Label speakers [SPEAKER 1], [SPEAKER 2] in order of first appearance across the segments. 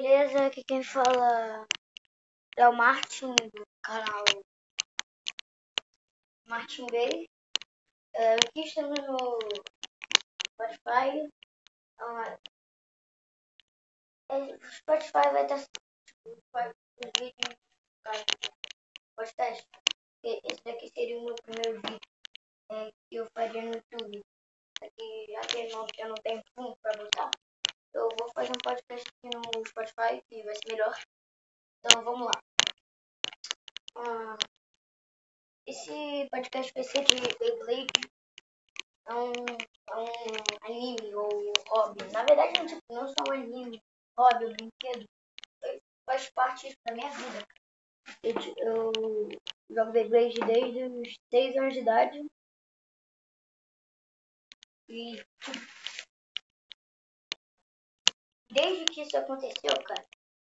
[SPEAKER 1] beleza? Aqui quem fala é o Martin do canal Martin Bay. É, aqui estamos no Spotify. Ah, é, o Spotify vai estar os vídeos podcast. Esse daqui seria o meu primeiro vídeo é, que eu faria no YouTube. Aqui já que eu não, eu não tenho fundo para botar eu vou fazer um podcast aqui no Spotify que vai ser melhor. Então vamos lá. Ah, esse podcast vai ser de Beyblade. É um, é um anime ou hobby. Na verdade, não, tipo, não só um anime, hobby ou brinquedo. Faz parte da minha vida. Eu, eu jogo Beyblade desde os 6 anos de idade. E Desde que isso aconteceu, cara,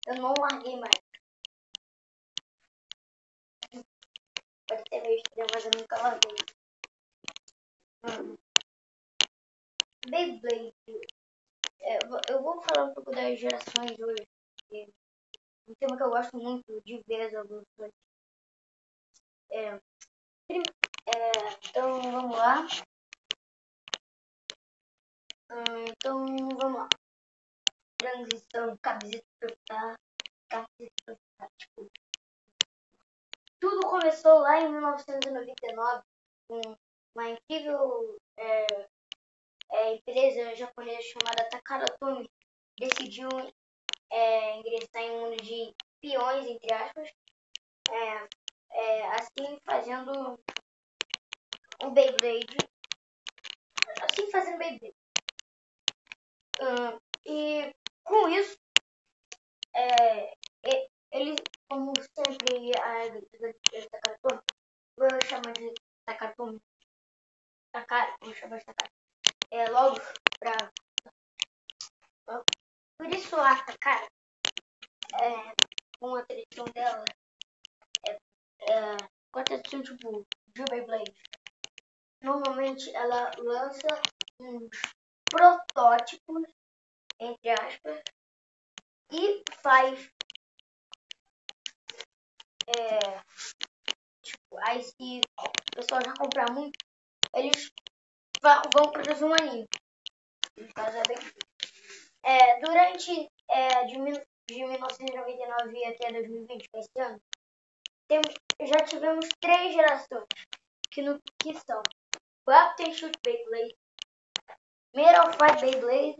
[SPEAKER 1] eu não larguei mais. Pode ter meio estranho, mas eu nunca larguei. Hum. Beyblade. É, eu vou falar um pouco das gerações hoje. Um tema que eu gosto muito de ver as evoluções. É, é, então vamos lá. Hum, então vamos lá transição, camiseta pra camiseta pra tipo. Tudo começou lá em 1999 com uma incrível é, é, empresa japonesa chamada Takaratomi decidiu é, ingressar em um mundo de peões, entre aspas, é, é, assim fazendo um Beyblade, assim fazendo Beyblade. Uh, e com isso, é, ele, como sempre, a Takatomi, vou chamar de Takatomi, Takara, vou chamar de Takara, é, logo pra... Por isso a Takara, é, com a tradição dela, é, é, com a tradição tipo de Beyblade, normalmente ela lança uns protótipos entre aspas, e faz. É, tipo, aí se o pessoal já comprar muito, eles vão produzir um anime. É, durante é, de, de 1999 até 2020, que é esse ano, tem, já tivemos três gerações, que, no, que são Captain Shoot Beyblade, Metal Fight Beyblade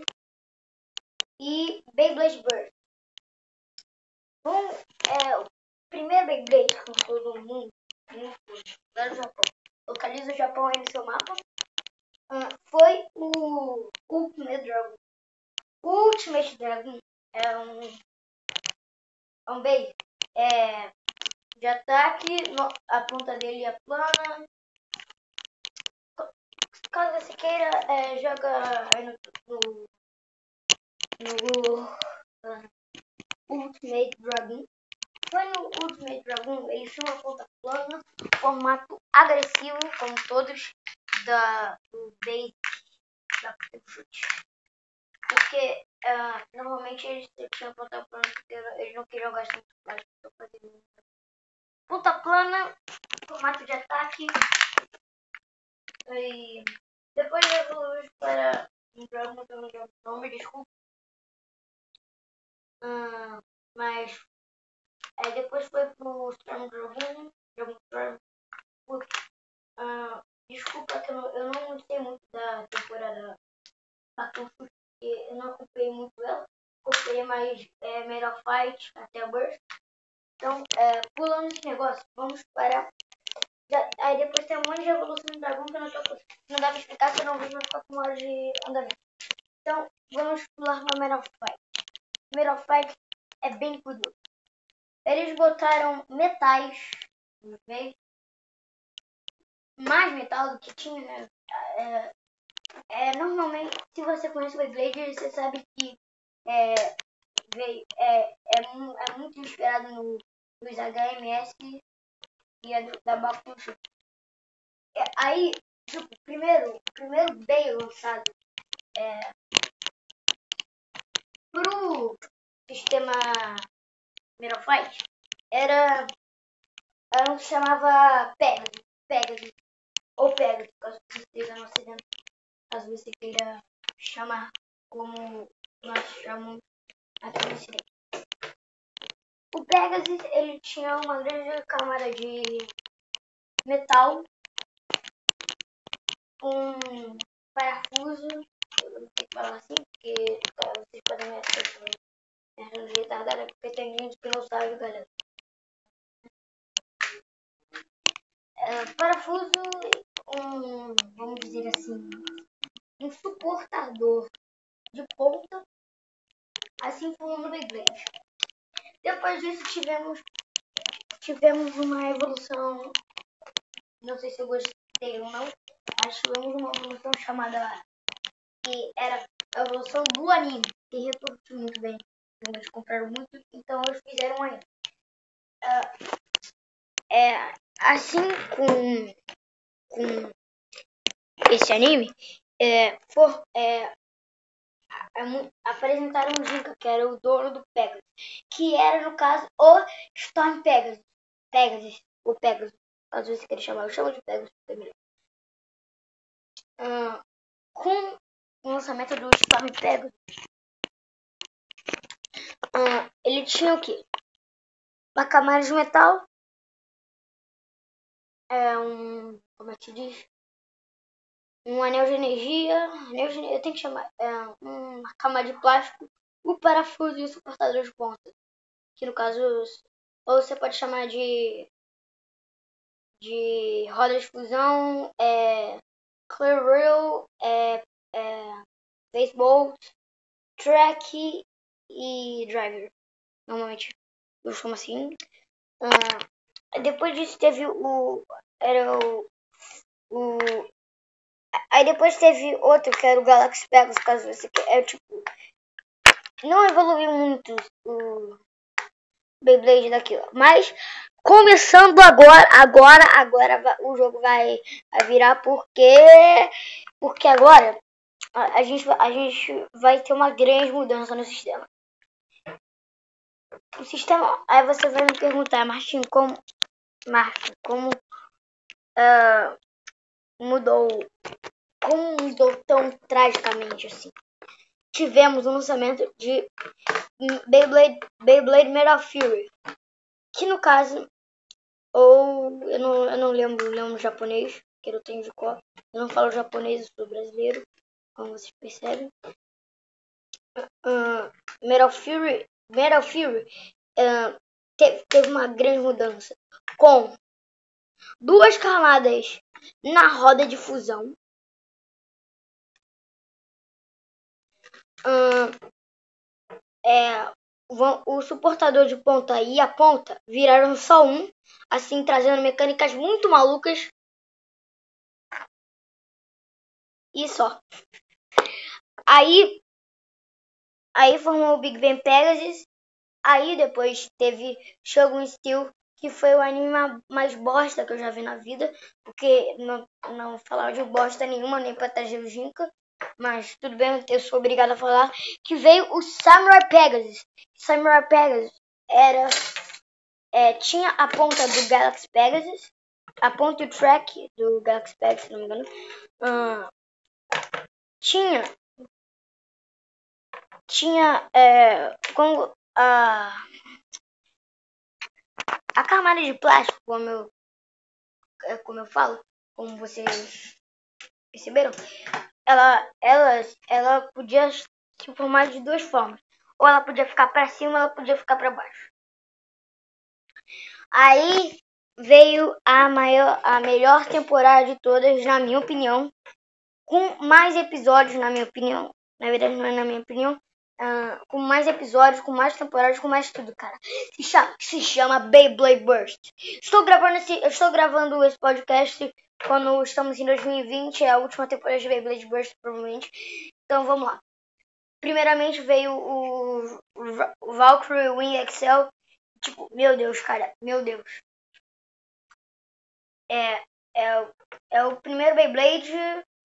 [SPEAKER 1] e Beyblade Burst. Um, é, o primeiro Beyblade com todo mundo, no Japão, localiza o Japão aí no seu mapa, uh, foi o Ultimate Dragon. O Ultimate Dragon é um, é um é, de ataque, a ponta dele é plana. Caso você queira, é, joga aí no, no no uh, Ultimate Dragon. Foi no Ultimate Dragon, ele tinha uma ponta plana, formato agressivo, como todos da, do base da chute. Porque uh, normalmente eles tinham ponta plana porque eles não queriam gastar muito mais para fazer Ponta plana, formato de ataque. E depois evoluiu para um Dragon, que eu não lembro o nome, desculpa. Hum, mas aí depois foi pro Storm Dragon, Dragon Storm. Uh, desculpa que eu não, eu não sei muito da temporada Battlefield, porque eu não acompanhei muito ela. Acompanhei mais é, Metal Fight até Burst. Então, é, pulando esse negócio, vamos para. Já, aí depois tem um monte de evolução do dragão que eu não, tô, não dá pra explicar, que eu não vou ficar com hora de andamento. Então, vamos pular para Metal Fight. Metal Fight é bem curioso. Eles botaram metais no. Mais metal do que tinha, né? É, é, normalmente, se você conhece o Beyblade, você sabe que é, veio, é, é, é muito inspirado no, nos HMS e a do, da Bakushi. É, aí, tipo, primeiro, primeiro bem lançado é, pro, sistema Fight era, era um que chamava Pegasus, Pegasus, ou Pegasus, caso você esteja no ocidente, caso você queira chamar como nós chamamos aqui no ocidente. O Pegasus, ele tinha uma grande camada de metal, um parafuso, não falar assim, porque tá, vocês podem me achar é retardada, porque tem gente que não sabe, galera. É, parafuso, um, vamos dizer assim, um suportador de ponta, assim como no Beyblade. Depois disso tivemos tivemos uma evolução, não sei se eu gostei ou não, mas tivemos uma evolução chamada que era a evolução do anime, que repercutiu muito bem. Eles compraram muito, então eles fizeram aí. Uh, é, assim com, com esse anime, é, for, é, apresentaram o Jinka, que era o dono do Pegasus, que era, no caso, o Storm Pegasus. Pegasus, o Pegasus. Às vezes queria chamar, eu chamo de Pegasus, porque Uh, lançamento do Storm Pegasus, uh, ele tinha o quê? Uma camada de metal, é um, como é que se diz? um anel de energia, anel de eu tenho que chamar, é, uma camada de plástico, o parafuso e o suportador de ponta. Que no caso, ou você pode chamar de de roda de fusão, é, clear rail, é, é, baseball, track e driver. Normalmente eu chamo assim. Uh, depois disso teve o era o, o Aí depois teve outro que era o Galaxy Pegasus, caso você quer. É tipo. Não evoluiu muito o Beyblade daquilo. Mas começando agora, agora, agora o jogo vai, vai virar porque. Porque agora a, gente, a gente vai ter uma grande mudança no sistema. O sistema. Aí você vai me perguntar, Martin, como. Martin, como. Uh, mudou como mudou tão tragicamente assim. Tivemos o lançamento de Beyblade, Beyblade Metal Fury, que no caso, ou eu não, eu não lembro, lembro japonês, que eu tenho de cor. Eu não falo japonês, eu sou brasileiro, como vocês percebem. Uh, Metal Fury, Metal Fury uh, teve, teve uma grande mudança com duas camadas na roda de fusão hum, é, o suportador de ponta e a ponta viraram só um, assim trazendo mecânicas muito malucas. E só. Aí, aí formou o Big Bang Pegasus. Aí depois teve Shogun Steel, que foi o anime mais bosta que eu já vi na vida, porque não, não falava de bosta nenhuma, nem pra trazer o Jinka mas tudo bem, eu sou obrigado a falar, que veio o Samurai Pegasus. Samurai Pegasus era é, tinha a ponta do Galaxy Pegasus, a ponta e o track do Galaxy Pegasus, se não me engano. Tinha tinha é, como a a camada de plástico, como eu é, como eu falo, como vocês perceberam, ela, ela, ela podia se formar de duas formas. Ou ela podia ficar para cima, ou ela podia ficar para baixo. Aí veio a maior, a melhor temporada de todas, na minha opinião, com mais episódios, na minha opinião. Na verdade, não é na minha opinião. Uh, com mais episódios, com mais temporadas, com mais tudo, cara. Se chama, se chama Beyblade Burst. Estou gravando esse, estou gravando esse podcast quando estamos em 2020, é a última temporada de Beyblade Burst, provavelmente. Então vamos lá. Primeiramente veio o, o Valkyrie Wing Excel. Tipo, meu Deus, cara, meu Deus. É, é, é o primeiro Beyblade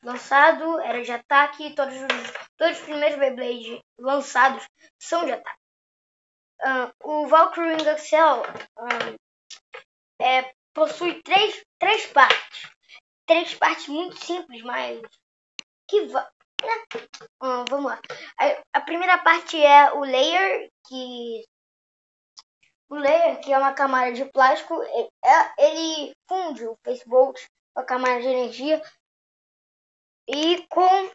[SPEAKER 1] lançado, era de ataque. Todos os, todos os primeiros Beyblade lançados são de ataque. o Valkyrie Excel um, é, possui três, três partes. Três partes muito simples, mas que va né? vamos lá. A, a, primeira parte é o layer, que o layer, que é uma camada de plástico, ele, é, ele funde o Facebook a camada de energia e com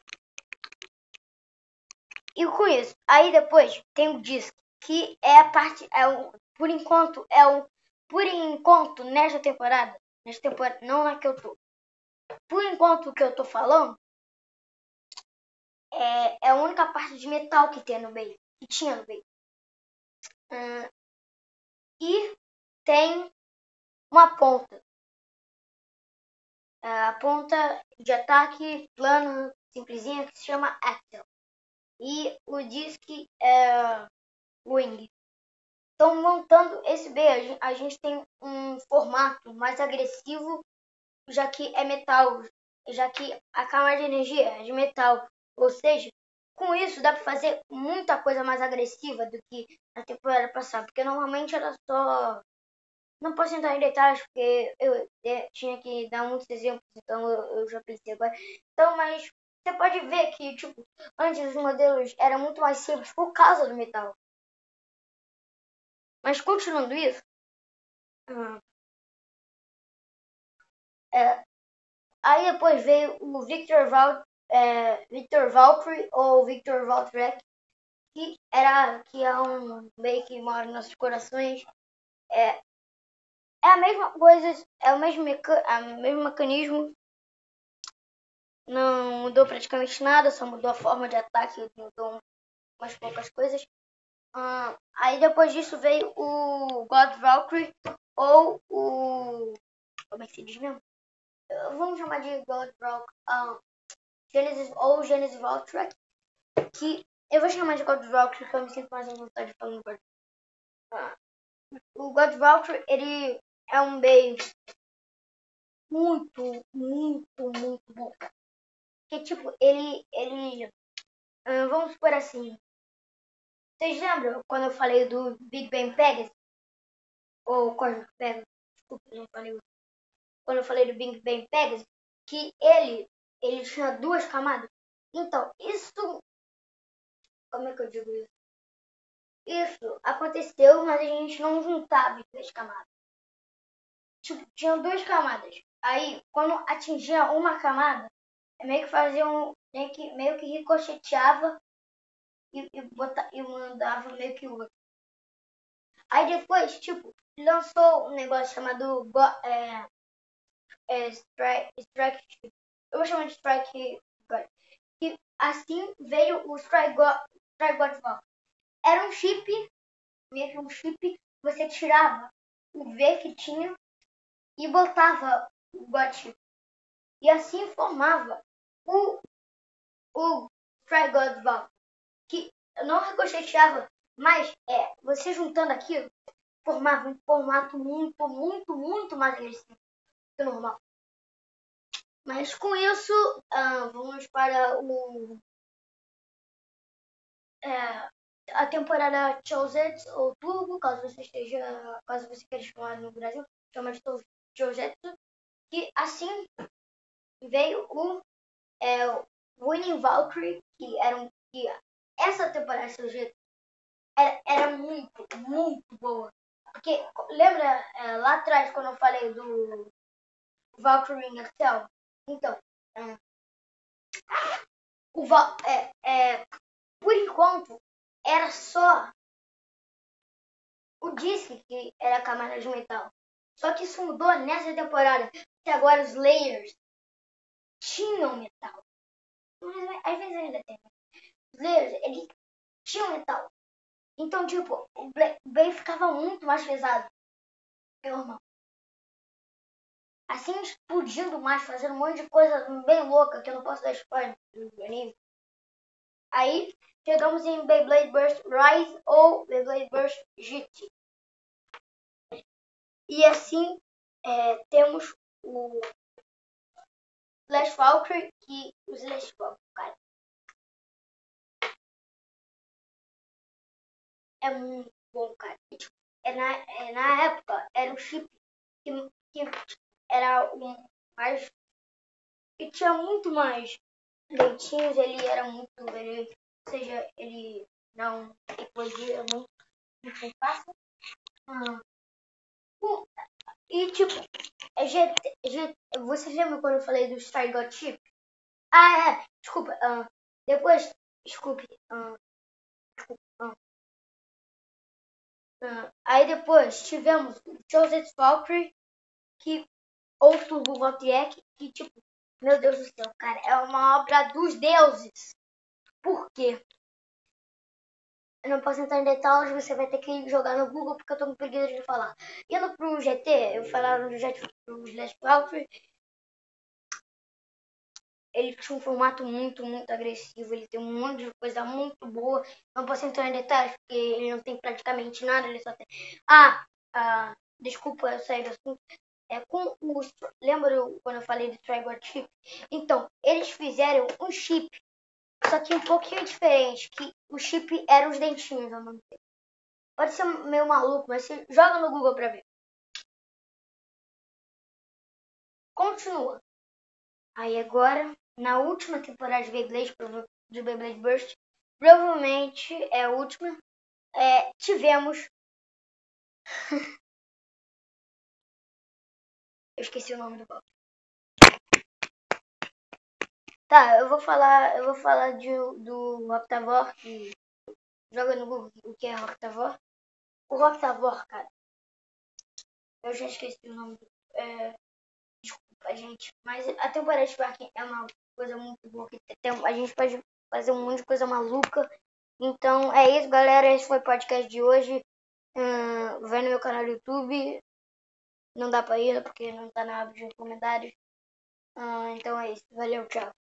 [SPEAKER 1] e com isso. Aí depois tem o disco, que é a parte é o, por enquanto é o por enquanto nesta temporada, nesta temporada não na que eu tô. Por enquanto o que eu tô falando é, é a única parte de metal que tem no meio, que tinha no meio. Hum, e tem uma ponta. É, a ponta de ataque plano simplesinha que se chama Axel. E o disque é Wing. Então, montando esse B, a gente tem um formato mais agressivo, já que é metal, já que a camada de energia é de metal. Ou seja, com isso dá para fazer muita coisa mais agressiva do que na temporada passada, porque normalmente era só. Não posso entrar em detalhes porque eu, tinha que dar muitos exemplos, então eu, eu já pensei agora. Então, mas você pode ver que, tipo, antes os modelos eram muito mais simples por causa do metal. Mas continuando isso, hum, é, aí depois veio o Victor Val, é, Victor Valkyrie ou Victor Valtrek, que era que é um meio que mora nos nossos corações. É, é a mesma coisa, é o mesmo, meca, o mesmo mecanismo. Não mudou praticamente nada, só mudou a forma de ataque, mudou umas poucas coisas. Uh, aí depois disso veio o God Valkyrie ou o. Como é que se diz mesmo? Vamos chamar de God Valkyrie. Uh, Genesis, ou Genesis Valkyrie. Que eu vou chamar de God Valkyrie porque eu me sinto mais à vontade falando God. Uh, o God Valkyrie, ele é um bem muito, muito, muito bom. Que tipo, ele. ele uh, vamos supor assim vocês lembram quando eu falei do Big Bang Pegasus? Ou quando, desculpa, não falei. Quando eu falei do Big Bang Pegasus, que ele, ele tinha duas camadas. Então, isso. Como é que eu digo isso? Isso aconteceu, mas a gente não juntava as duas camadas. Tipo, duas camadas. Aí, quando atingia uma camada, meio que fazia um. Meio que, meio que ricocheteava e, e, bota, e mandava meio que outro. Aí depois, tipo, lançou um negócio chamado Go, é, é, Strike, Strike Eu vou chamar de Strike God. E assim veio o Strike God, Strike God Era um chip, meio que um chip, você tirava o V que tinha e botava o chip. E assim formava o, o Valve que não ricocheteava, mas é, você juntando aquilo, formava um formato muito, muito, muito mais agressivo que o normal. Mas com isso, uh, vamos para o é, a temporada Chousetsu ou Turbo, caso você esteja, caso você queira chamar no Brasil, chama de Chousetsu, que assim veio o, é, Winning Valkyrie, que era um que essa temporada jeito era, era muito, muito boa. Porque, lembra é, lá atrás quando eu falei do Valkyrie Excel? Então, é, o Val, é, é, por enquanto, era só o disc que era a camada de metal. Só que isso mudou nessa temporada, que agora os layers tinham metal. Às vezes ainda tem brasileiros, ele tinha metal. Então, tipo, o bem ficava muito mais pesado que o normal. Assim, explodindo mais, fazendo um monte de coisa bem louca, que eu não posso dar spoiler do anime. Aí, chegamos em Beyblade Burst Rise ou Beyblade Burst GT. E assim, é, temos o Slash Valkyrie e o Slash Valkyrie, cara. é muito bom, cara. E, tipo, é na, é, na época era um chip que, que era um mais. e tinha muito mais leitinhos, ele era muito. Ele, ou seja, ele não explodia muito, muito fácil. Ah. E tipo, GT, é GT, você lembra quando eu falei do Star God Chip? Ah, é, desculpa. Uh, depois, desculpe. Uh, desculpa uh, aí depois tivemos Joseph Valkyrie, que outro do Votiek, que tipo, meu Deus do céu, cara, é uma obra dos deuses. Por quê? Eu não posso entrar em detalhes, você vai ter que jogar no Google porque eu tô com preguiça de falar. Indo pro GT, eu falaram do GT pro Slash Valkyrie. Ele tinha um formato muito, muito agressivo. Ele tem um monte de coisa muito boa. Não posso entrar em detalhes porque ele não tem praticamente nada. Ele só tem. Ah, ah desculpa eu sair do assunto. É com o. Lembra quando eu falei do Trigger Chip? Então, eles fizeram um chip só que um pouquinho diferente, que o chip era os dentinhos ao mesmo tempo. Pode ser meio maluco, mas você joga no Google pra ver. Continua. Aí agora, na última temporada de Beyblade, de Beyblade Burst, provavelmente é a última, é, tivemos... Eu esqueci o nome do golpe. Tá, eu vou falar, eu vou falar de, do Octavor, que joga no Google o que é Octavor. O Octavor, cara, eu já esqueci o nome. É, desculpa, gente, mas a temporada de Spark é uma coisa muito boa. Que tem, a gente pode fazer um monte de coisa maluca. Então é isso, galera. Esse foi o podcast de hoje. Hum, vai no meu canal do YouTube. Não dá pra ir porque não tá na aba de comentários. Hum, então é isso. Valeu, tchau.